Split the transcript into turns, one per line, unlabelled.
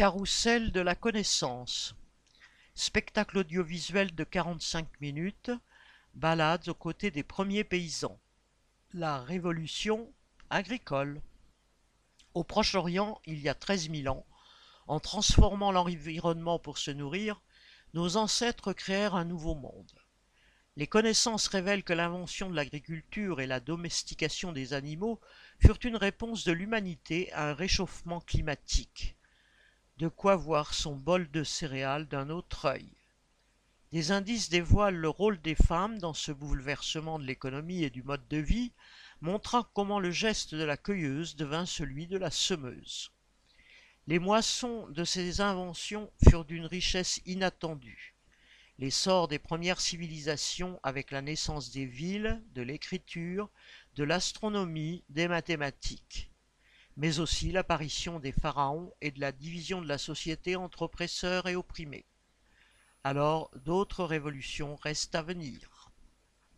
Carrousel de la connaissance. Spectacle audiovisuel de 45 minutes, balades aux côtés des premiers paysans. La révolution agricole. Au Proche-Orient, il y a treize mille ans, en transformant l'environnement pour se nourrir, nos ancêtres créèrent un nouveau monde. Les connaissances révèlent que l'invention de l'agriculture et la domestication des animaux furent une réponse de l'humanité à un réchauffement climatique. De quoi voir son bol de céréales d'un autre œil. Des indices dévoilent le rôle des femmes dans ce bouleversement de l'économie et du mode de vie, montrant comment le geste de la cueilleuse devint celui de la semeuse. Les moissons de ces inventions furent d'une richesse inattendue. L'essor des premières civilisations avec la naissance des villes, de l'écriture, de l'astronomie, des mathématiques, mais aussi l'apparition des pharaons et de la division de la société entre oppresseurs et opprimés. Alors d'autres révolutions restent à venir.